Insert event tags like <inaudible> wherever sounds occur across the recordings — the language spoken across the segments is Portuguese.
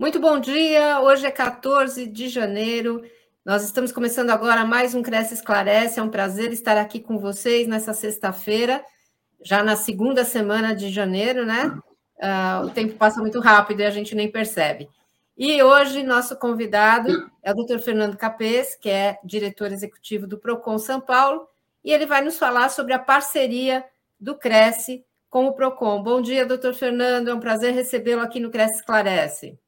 Muito bom dia. Hoje é 14 de janeiro. Nós estamos começando agora mais um Cresce Esclarece. É um prazer estar aqui com vocês nessa sexta-feira, já na segunda semana de janeiro, né? Uh, o tempo passa muito rápido e a gente nem percebe. E hoje, nosso convidado é o Dr. Fernando Capês, que é diretor executivo do PROCON São Paulo, e ele vai nos falar sobre a parceria do Cresce com o PROCON. Bom dia, doutor Fernando. É um prazer recebê-lo aqui no Cresce Esclarece.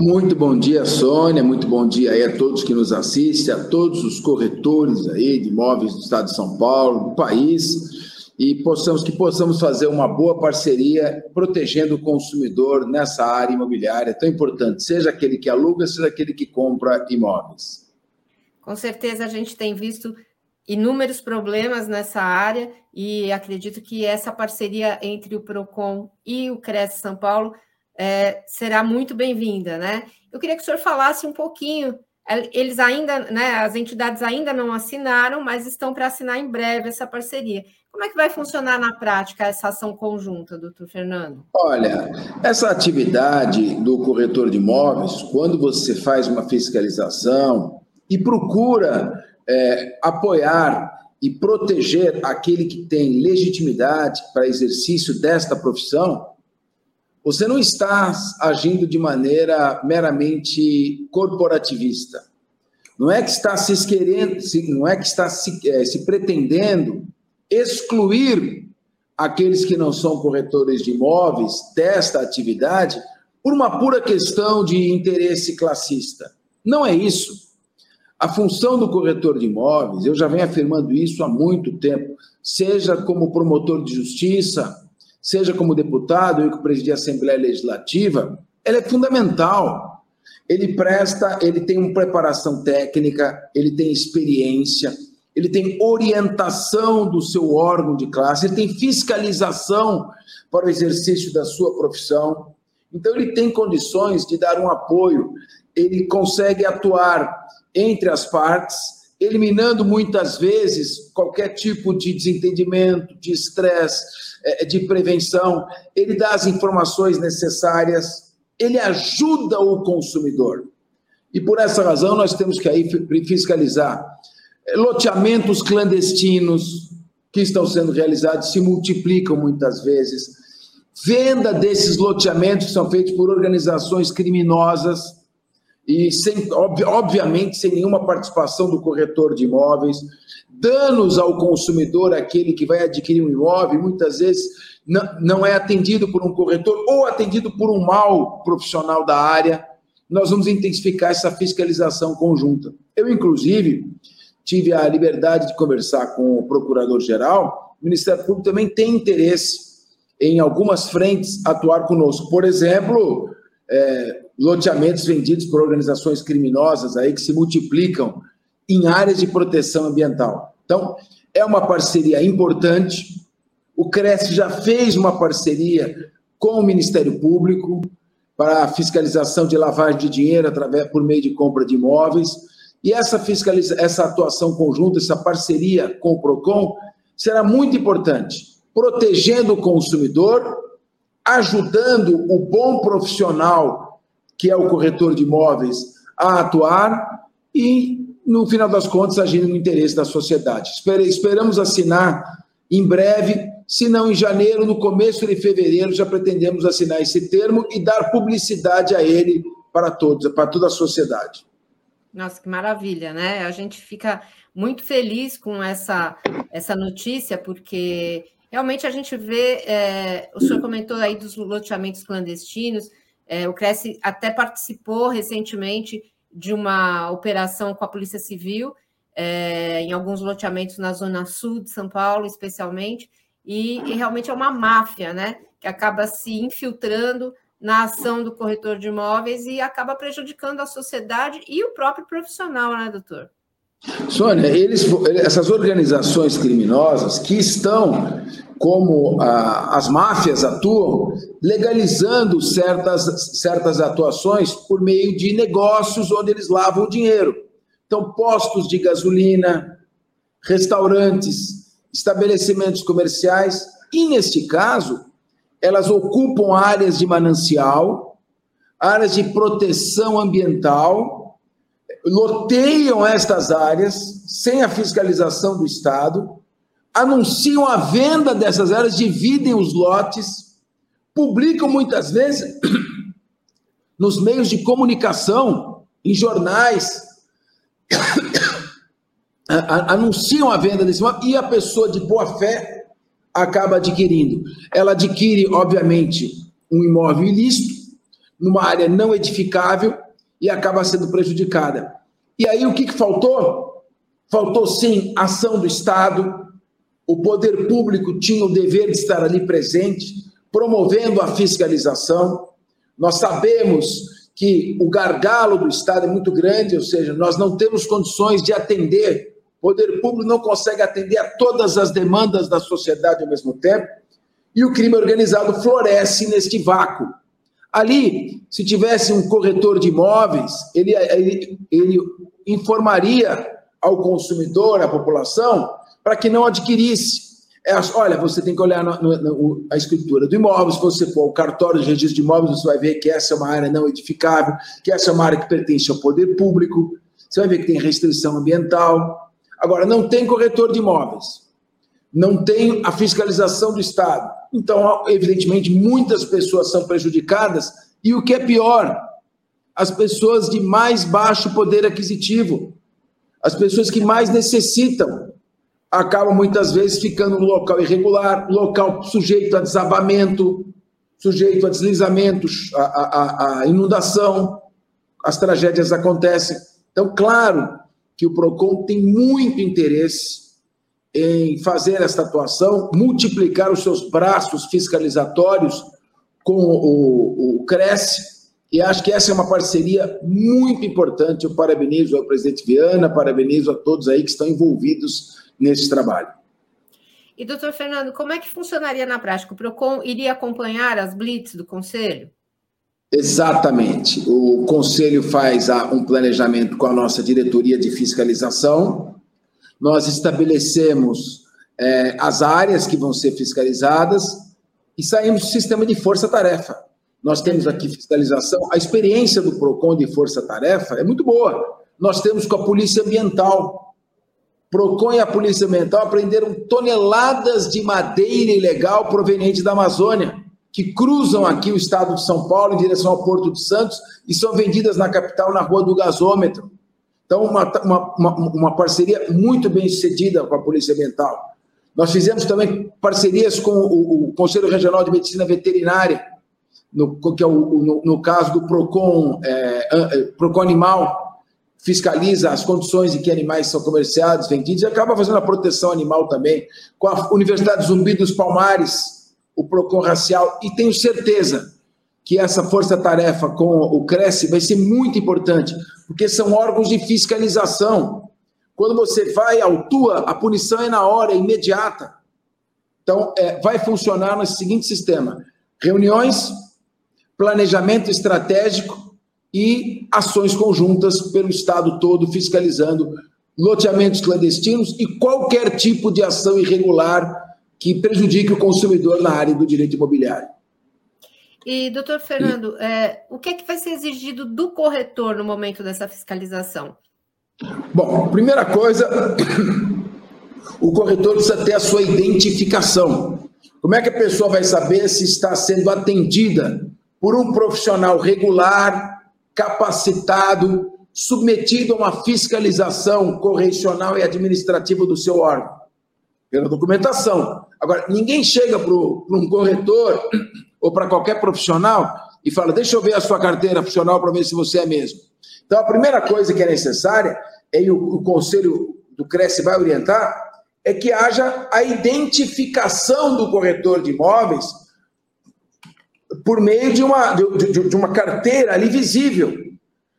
Muito bom dia, Sônia. Muito bom dia aí a todos que nos assistem, a todos os corretores aí de imóveis do Estado de São Paulo, do país, e possamos que possamos fazer uma boa parceria protegendo o consumidor nessa área imobiliária tão importante, seja aquele que aluga, seja aquele que compra imóveis. Com certeza a gente tem visto inúmeros problemas nessa área e acredito que essa parceria entre o Procon e o Cresce São Paulo é, será muito bem-vinda, né? Eu queria que o senhor falasse um pouquinho. É, eles ainda, né, as entidades ainda não assinaram, mas estão para assinar em breve essa parceria. Como é que vai funcionar na prática essa ação conjunta, doutor Fernando? Olha, essa atividade do corretor de imóveis, quando você faz uma fiscalização e procura é, apoiar e proteger aquele que tem legitimidade para exercício desta profissão, você não está agindo de maneira meramente corporativista. Não é que está se querendo, não é que está se, é, se pretendendo excluir aqueles que não são corretores de imóveis desta atividade por uma pura questão de interesse classista. Não é isso. A função do corretor de imóveis, eu já venho afirmando isso há muito tempo, seja como promotor de justiça, seja como deputado, eu que presidi a Assembleia Legislativa, ela é fundamental. Ele presta, ele tem uma preparação técnica, ele tem experiência, ele tem orientação do seu órgão de classe, ele tem fiscalização para o exercício da sua profissão. Então, ele tem condições de dar um apoio, ele consegue atuar entre as partes, eliminando muitas vezes qualquer tipo de desentendimento, de estresse, é, de prevenção, ele dá as informações necessárias, ele ajuda o consumidor. E por essa razão nós temos que aí fiscalizar é, loteamentos clandestinos que estão sendo realizados se multiplicam muitas vezes. Venda desses loteamentos que são feitos por organizações criminosas e sem, obviamente sem nenhuma participação do corretor de imóveis danos ao consumidor, aquele que vai adquirir um imóvel, muitas vezes não, não é atendido por um corretor ou atendido por um mal profissional da área. Nós vamos intensificar essa fiscalização conjunta. Eu, inclusive, tive a liberdade de conversar com o procurador-geral. O Ministério Público também tem interesse em algumas frentes atuar conosco. Por exemplo, é, loteamentos vendidos por organizações criminosas aí que se multiplicam em áreas de proteção ambiental. Então, é uma parceria importante. O Cresce já fez uma parceria com o Ministério Público para a fiscalização de lavagem de dinheiro através por meio de compra de imóveis. E essa fiscaliza essa atuação conjunta, essa parceria com o Procon será muito importante, protegendo o consumidor, ajudando o bom profissional que é o corretor de imóveis a atuar e no final das contas, agindo no interesse da sociedade. Esperamos assinar em breve, se não em janeiro, no começo de fevereiro, já pretendemos assinar esse termo e dar publicidade a ele para todos, para toda a sociedade. Nossa, que maravilha, né? A gente fica muito feliz com essa, essa notícia, porque realmente a gente vê, é, o senhor comentou aí dos loteamentos clandestinos, é, o Cresce até participou recentemente de uma operação com a Polícia Civil, é, em alguns loteamentos na Zona Sul de São Paulo, especialmente, e, e, realmente é uma máfia, né? Que acaba se infiltrando na ação do corretor de imóveis e acaba prejudicando a sociedade e o próprio profissional, né, doutor? Sônia, eles, essas organizações criminosas que estão, como as máfias atuam, legalizando certas, certas atuações por meio de negócios onde eles lavam o dinheiro. Então, postos de gasolina, restaurantes, estabelecimentos comerciais, e neste caso, elas ocupam áreas de manancial, áreas de proteção ambiental, loteiam estas áreas sem a fiscalização do Estado, anunciam a venda dessas áreas, dividem os lotes, publicam muitas vezes <coughs> nos meios de comunicação, em jornais, <coughs> anunciam a venda desse imóvel e a pessoa de boa fé acaba adquirindo. Ela adquire, obviamente, um imóvel ilícito, numa área não edificável e acaba sendo prejudicada. E aí o que, que faltou? Faltou sim ação do Estado, o poder público tinha o dever de estar ali presente, promovendo a fiscalização. Nós sabemos que o gargalo do Estado é muito grande, ou seja, nós não temos condições de atender o poder público não consegue atender a todas as demandas da sociedade ao mesmo tempo, e o crime organizado floresce neste vácuo. Ali, se tivesse um corretor de imóveis, ele, ele, ele informaria ao consumidor, à população, para que não adquirisse. É, olha, você tem que olhar na, na, na, a escritura do imóvel, se você for ao cartório de registro de imóveis, você vai ver que essa é uma área não edificável, que essa é uma área que pertence ao poder público, você vai ver que tem restrição ambiental, Agora, não tem corretor de imóveis, não tem a fiscalização do Estado. Então, evidentemente, muitas pessoas são prejudicadas e o que é pior, as pessoas de mais baixo poder aquisitivo, as pessoas que mais necessitam, acabam muitas vezes ficando no local irregular, local sujeito a desabamento, sujeito a deslizamento, a, a, a inundação, as tragédias acontecem. Então, claro, que o PROCON tem muito interesse em fazer esta atuação, multiplicar os seus braços fiscalizatórios com o, o Cresce, e acho que essa é uma parceria muito importante. Eu parabenizo ao presidente Viana, parabenizo a todos aí que estão envolvidos nesse trabalho. E, doutor Fernando, como é que funcionaria na prática? O PROCON iria acompanhar as blitz do Conselho? Exatamente. O Conselho faz um planejamento com a nossa diretoria de fiscalização. Nós estabelecemos é, as áreas que vão ser fiscalizadas e saímos do sistema de força-tarefa. Nós temos aqui fiscalização. A experiência do PROCON de força-tarefa é muito boa. Nós temos com a Polícia Ambiental. PROCON e a Polícia Ambiental aprenderam toneladas de madeira ilegal proveniente da Amazônia que cruzam aqui o estado de São Paulo em direção ao Porto de Santos e são vendidas na capital na Rua do Gasômetro. Então, uma, uma, uma parceria muito bem sucedida com a Polícia Ambiental. Nós fizemos também parcerias com o, o Conselho Regional de Medicina Veterinária, no, que é o, no, no caso do PROCON, é, é, PROCON Animal, fiscaliza as condições em que animais são comerciados, vendidos, e acaba fazendo a proteção animal também. Com a Universidade Zumbi dos Palmares, o PROCON racial, e tenho certeza que essa força-tarefa com o Cresce vai ser muito importante, porque são órgãos de fiscalização. Quando você vai, autua, a punição é na hora, é imediata. Então, é, vai funcionar nesse seguinte sistema: reuniões, planejamento estratégico e ações conjuntas pelo Estado todo, fiscalizando loteamentos clandestinos e qualquer tipo de ação irregular que prejudique o consumidor na área do direito imobiliário. E, doutor Fernando, é, o que é que vai ser exigido do corretor no momento dessa fiscalização? Bom, primeira coisa, o corretor precisa ter a sua identificação. Como é que a pessoa vai saber se está sendo atendida por um profissional regular, capacitado, submetido a uma fiscalização correcional e administrativa do seu órgão? Pela documentação. Agora, ninguém chega para um corretor ou para qualquer profissional e fala: deixa eu ver a sua carteira profissional para ver se você é mesmo. Então, a primeira coisa que é necessária, e o, o conselho do Cresce vai orientar, é que haja a identificação do corretor de imóveis por meio de uma, de, de, uma carteira ali visível.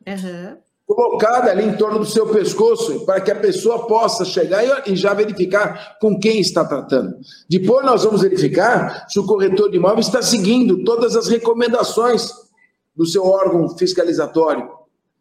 Uhum colocada ali em torno do seu pescoço, para que a pessoa possa chegar e já verificar com quem está tratando. Depois nós vamos verificar se o corretor de imóveis está seguindo todas as recomendações do seu órgão fiscalizatório.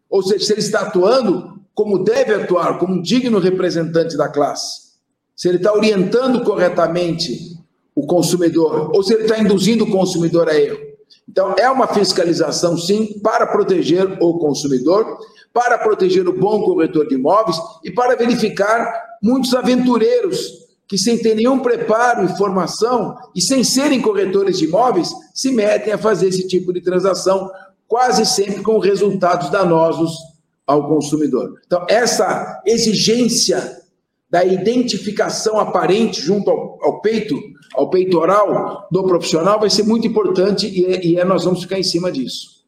Ou seja, se ele está atuando como deve atuar, como um digno representante da classe. Se ele está orientando corretamente o consumidor, ou se ele está induzindo o consumidor a erro. Então, é uma fiscalização, sim, para proteger o consumidor, para proteger o bom corretor de imóveis e para verificar muitos aventureiros que, sem ter nenhum preparo e formação e sem serem corretores de imóveis, se metem a fazer esse tipo de transação, quase sempre com resultados danosos ao consumidor. Então, essa exigência da identificação aparente junto ao, ao peito, ao peitoral do profissional vai ser muito importante e, é, e é, nós vamos ficar em cima disso.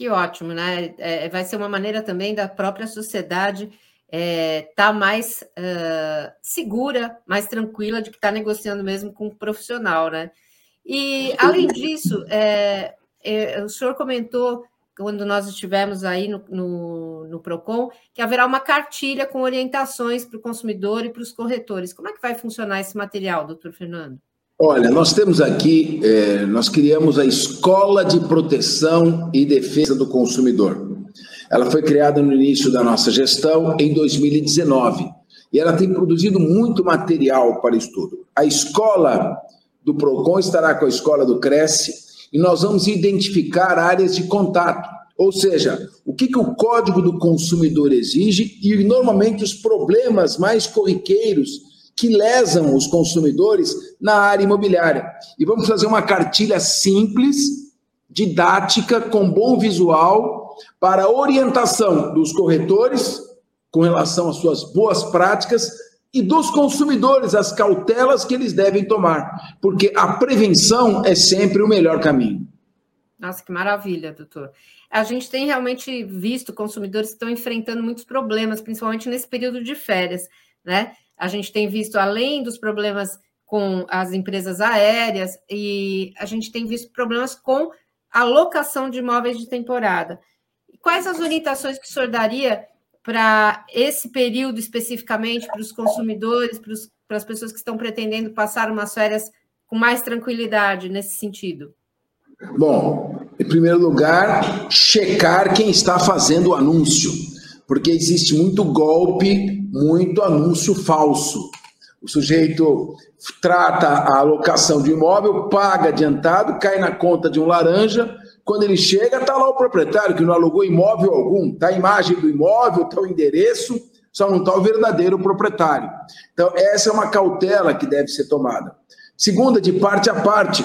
Que ótimo, né? É, vai ser uma maneira também da própria sociedade estar é, tá mais uh, segura, mais tranquila de que está negociando mesmo com o um profissional, né? E além disso, é, é, o senhor comentou quando nós estivemos aí no, no, no, PROCON, que haverá uma cartilha com orientações para o consumidor e para os corretores. Como é que vai funcionar esse material, doutor Fernando? Olha, nós temos aqui, é, nós criamos a Escola de Proteção e Defesa do Consumidor. Ela foi criada no início da nossa gestão, em 2019, e ela tem produzido muito material para estudo. A escola do PROCON estará com a escola do Cresce, e nós vamos identificar áreas de contato, ou seja, o que, que o Código do Consumidor exige e normalmente os problemas mais corriqueiros que lesam os consumidores na área imobiliária. E vamos fazer uma cartilha simples, didática, com bom visual, para orientação dos corretores com relação às suas boas práticas e dos consumidores as cautelas que eles devem tomar, porque a prevenção é sempre o melhor caminho. Nossa, que maravilha, doutor. A gente tem realmente visto consumidores que estão enfrentando muitos problemas, principalmente nesse período de férias, né? A gente tem visto, além dos problemas com as empresas aéreas, e a gente tem visto problemas com a locação de imóveis de temporada. Quais as orientações que o senhor daria para esse período especificamente, para os consumidores, para, para as pessoas que estão pretendendo passar umas férias com mais tranquilidade nesse sentido? Bom, em primeiro lugar, checar quem está fazendo o anúncio, porque existe muito golpe, muito anúncio falso. O sujeito trata a alocação de imóvel, paga adiantado, cai na conta de um laranja, quando ele chega, está lá o proprietário que não alugou imóvel algum, está a imagem do imóvel, está o endereço, só não está o verdadeiro proprietário. Então, essa é uma cautela que deve ser tomada. Segunda, de parte a parte,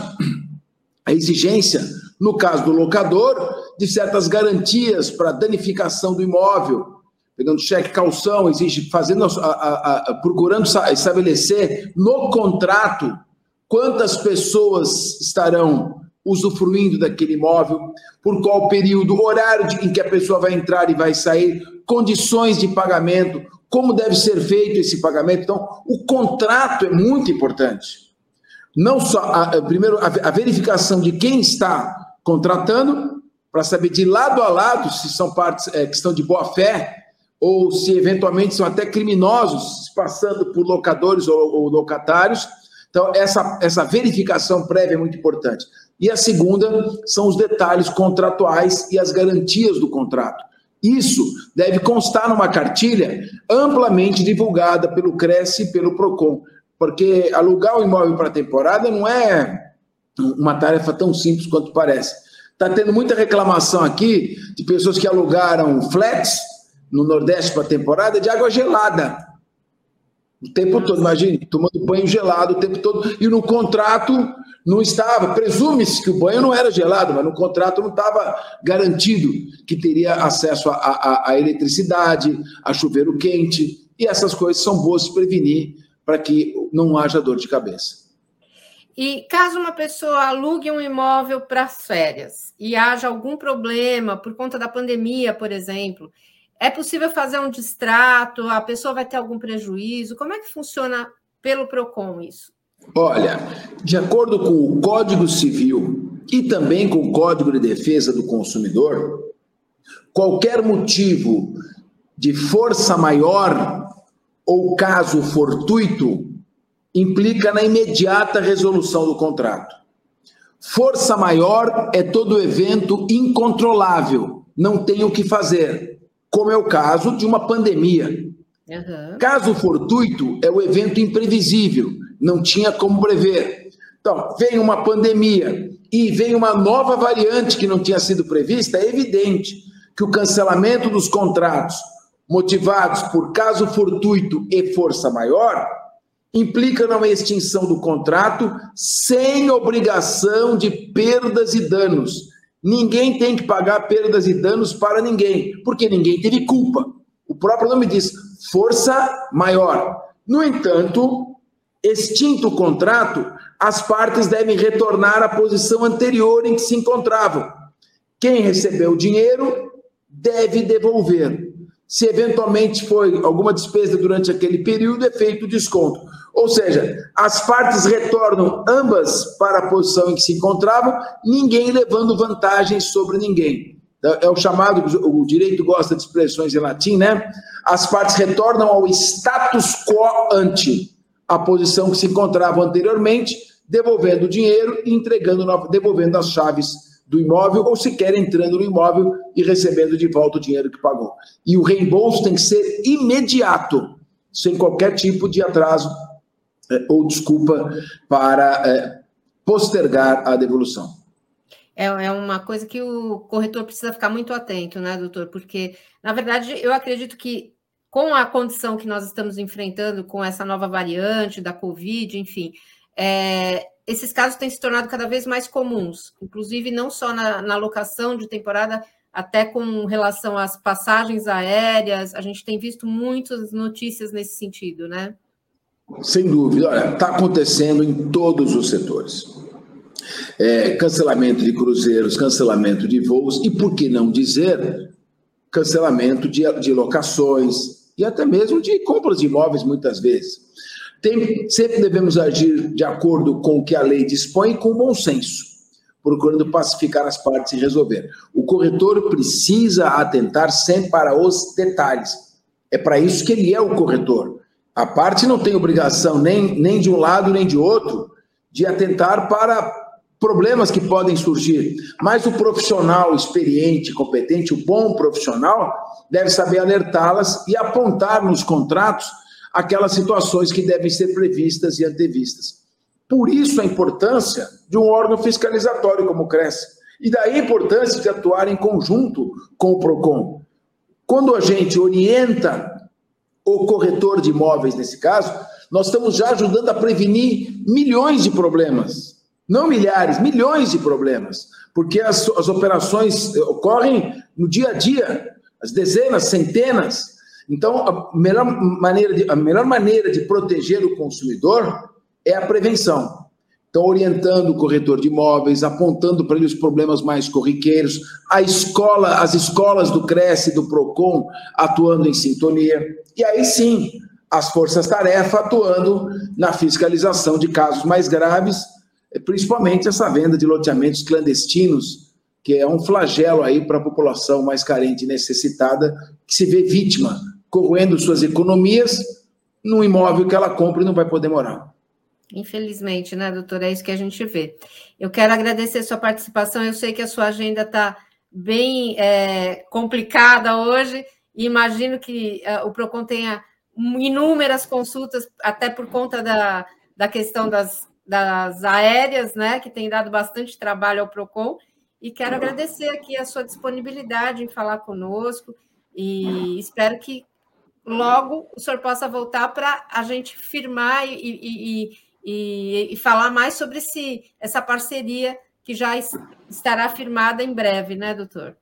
a exigência, no caso do locador, de certas garantias para danificação do imóvel, pegando cheque calção, exige fazendo a, a, a, procurando estabelecer no contrato quantas pessoas estarão usufruindo daquele imóvel, por qual período, horário de, em que a pessoa vai entrar e vai sair, condições de pagamento, como deve ser feito esse pagamento. Então, o contrato é muito importante. Não só, a, primeiro, a, a verificação de quem está contratando, para saber de lado a lado se são partes é, que estão de boa fé ou se eventualmente são até criminosos, passando por locadores ou, ou locatários. Então, essa, essa verificação prévia é muito importante. E a segunda são os detalhes contratuais e as garantias do contrato. Isso deve constar numa cartilha amplamente divulgada pelo Cresce e pelo Procon, porque alugar o imóvel para temporada não é uma tarefa tão simples quanto parece. Está tendo muita reclamação aqui de pessoas que alugaram flats no Nordeste para temporada de água gelada. O tempo todo, imagine, tomando banho gelado o tempo todo. E no contrato não estava, presume-se que o banho não era gelado, mas no contrato não estava garantido que teria acesso à eletricidade, a chuveiro quente, e essas coisas são boas de prevenir para que não haja dor de cabeça. E caso uma pessoa alugue um imóvel para férias e haja algum problema por conta da pandemia, por exemplo, é possível fazer um distrato? A pessoa vai ter algum prejuízo? Como é que funciona pelo PROCON isso? Olha, de acordo com o Código Civil e também com o Código de Defesa do Consumidor, qualquer motivo de força maior ou caso fortuito implica na imediata resolução do contrato. Força maior é todo evento incontrolável, não tem o que fazer, como é o caso de uma pandemia. Uhum. Caso fortuito é o evento imprevisível, não tinha como prever. Então, vem uma pandemia e vem uma nova variante que não tinha sido prevista, é evidente que o cancelamento dos contratos motivados por caso fortuito e força maior implica numa extinção do contrato sem obrigação de perdas e danos. Ninguém tem que pagar perdas e danos para ninguém, porque ninguém teve culpa. O próprio nome diz força maior. No entanto, extinto o contrato, as partes devem retornar à posição anterior em que se encontravam. Quem recebeu o dinheiro deve devolver. Se eventualmente foi alguma despesa durante aquele período, é feito desconto. Ou seja, as partes retornam ambas para a posição em que se encontravam, ninguém levando vantagem sobre ninguém. É o chamado, o direito gosta de expressões em latim, né? As partes retornam ao status quo ante, a posição que se encontravam anteriormente, devolvendo o dinheiro e entregando, devolvendo as chaves do imóvel ou sequer entrando no imóvel e recebendo de volta o dinheiro que pagou. E o reembolso tem que ser imediato, sem qualquer tipo de atraso é, ou desculpa para é, postergar a devolução. É, é uma coisa que o corretor precisa ficar muito atento, né, doutor? Porque, na verdade, eu acredito que com a condição que nós estamos enfrentando, com essa nova variante da Covid, enfim, é, esses casos têm se tornado cada vez mais comuns, inclusive não só na, na locação de temporada, até com relação às passagens aéreas, a gente tem visto muitas notícias nesse sentido, né? Sem dúvida, olha, está acontecendo em todos os setores. É, cancelamento de cruzeiros, cancelamento de voos e, por que não dizer, cancelamento de, de locações e até mesmo de compras de imóveis, muitas vezes. Tem, sempre devemos agir de acordo com o que a lei dispõe e com bom senso, procurando pacificar as partes e resolver. O corretor precisa atentar sempre para os detalhes. É para isso que ele é o corretor. A parte não tem obrigação, nem, nem de um lado nem de outro, de atentar para problemas que podem surgir. Mas o profissional experiente, competente, o bom profissional, deve saber alertá-las e apontar nos contratos aquelas situações que devem ser previstas e antevistas. Por isso a importância de um órgão fiscalizatório como o CRES. E daí a importância de atuar em conjunto com o PROCON. Quando a gente orienta o corretor de imóveis, nesse caso, nós estamos já ajudando a prevenir milhões de problemas. Não milhares, milhões de problemas. Porque as, as operações ocorrem no dia a dia, as dezenas, centenas, então, a melhor maneira de, a melhor maneira de proteger o consumidor é a prevenção. Então, orientando o corretor de imóveis, apontando para ele os problemas mais corriqueiros, a escola, as escolas do Cresce e do Procon atuando em sintonia. E aí sim, as forças-tarefa atuando na fiscalização de casos mais graves, principalmente essa venda de loteamentos clandestinos, que é um flagelo aí para a população mais carente e necessitada, que se vê vítima corroendo suas economias num imóvel que ela compra e não vai poder morar. Infelizmente, né, doutora? É isso que a gente vê. Eu quero agradecer sua participação. Eu sei que a sua agenda está bem é, complicada hoje, e imagino que é, o PROCON tenha inúmeras consultas, até por conta da, da questão das, das aéreas, né, que tem dado bastante trabalho ao PROCON. E quero agradecer aqui a sua disponibilidade em falar conosco, e espero que logo o senhor possa voltar para a gente firmar e, e, e, e, falar mais sobre esse, essa parceria que já estará firmada em breve, né, doutor?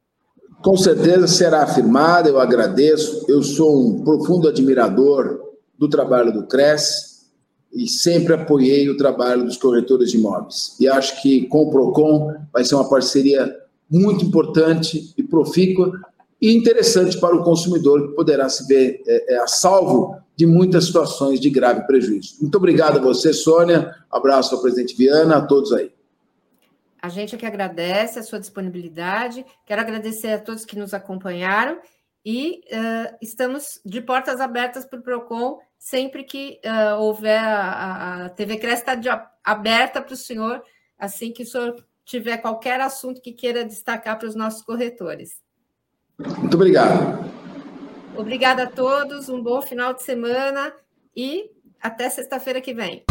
Com certeza será firmada, eu agradeço. Eu sou um profundo admirador do trabalho do CRES e sempre apoiei o trabalho dos corretores de imóveis. E acho que com o PROCON vai ser uma parceria muito importante e profícua e interessante para o consumidor, que poderá se ver é, é, a salvo de muitas situações de grave prejuízo. Muito obrigado a você, Sônia. Abraço ao presidente Viana, a todos aí. A gente é que agradece a sua disponibilidade. Quero agradecer a todos que nos acompanharam e uh, estamos de portas abertas para o PROCON sempre que uh, houver a, a TV Cresce está aberta para o senhor, assim que o senhor tiver qualquer assunto que queira destacar para os nossos corretores. Muito obrigado. Obrigada a todos, um bom final de semana e até sexta-feira que vem.